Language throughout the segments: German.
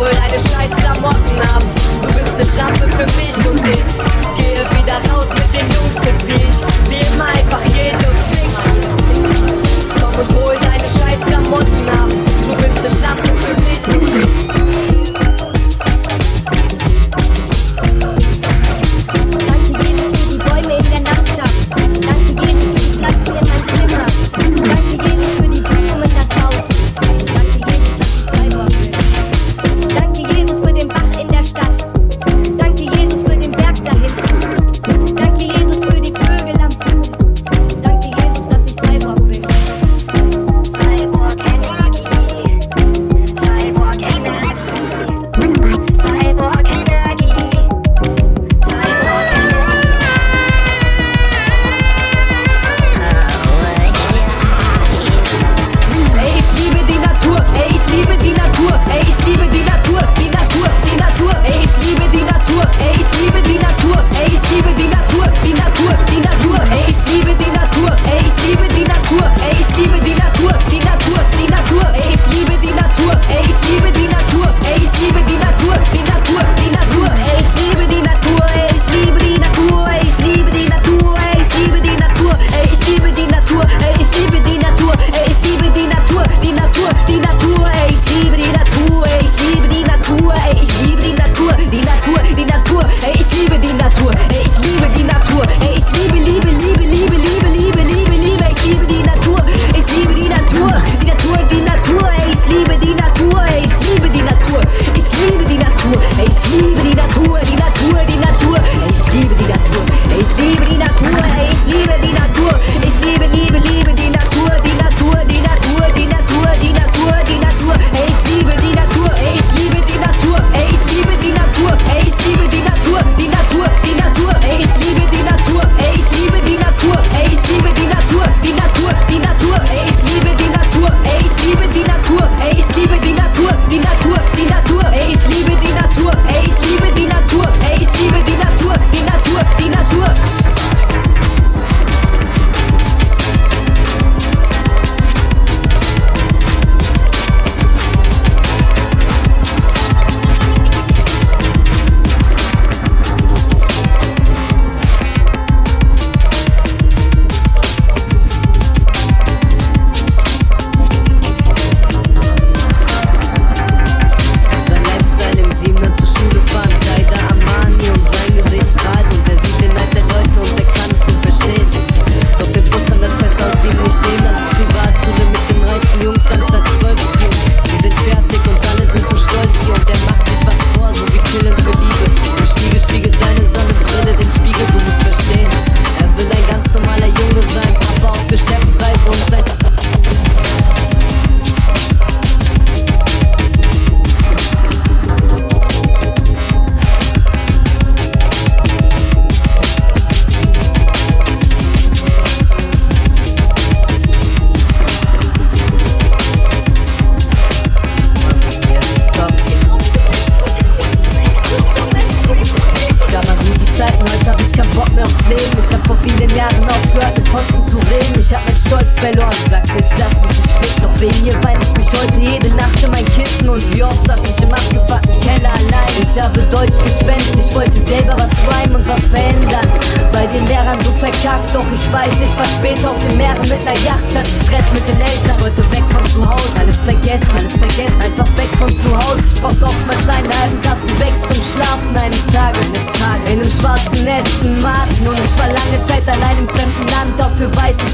hol deine scheiß Klamotten ab. Du bist eine Schlampe für mich und ich. Geh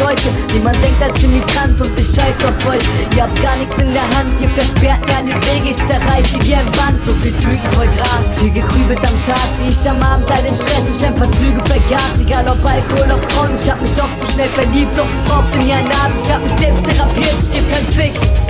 heute, wie man denkt als Immigrant und ich scheiß auf euch. Ihr habt gar nichts in der Hand, ihr versperrt mir alle Wege, ich zerreiß sie wie ein Band. So viel Züge voll Gras, viel gekrübelt am Tag, wie ich am Abend den Stress und ein paar Züge vergaß. Egal ob Alkohol, ob Frauen, ich hab mich oft zu schnell verliebt, doch ich brauchte nie ein Arzt. Ich hab mich selbst therapiert, ich geb keinen Fick.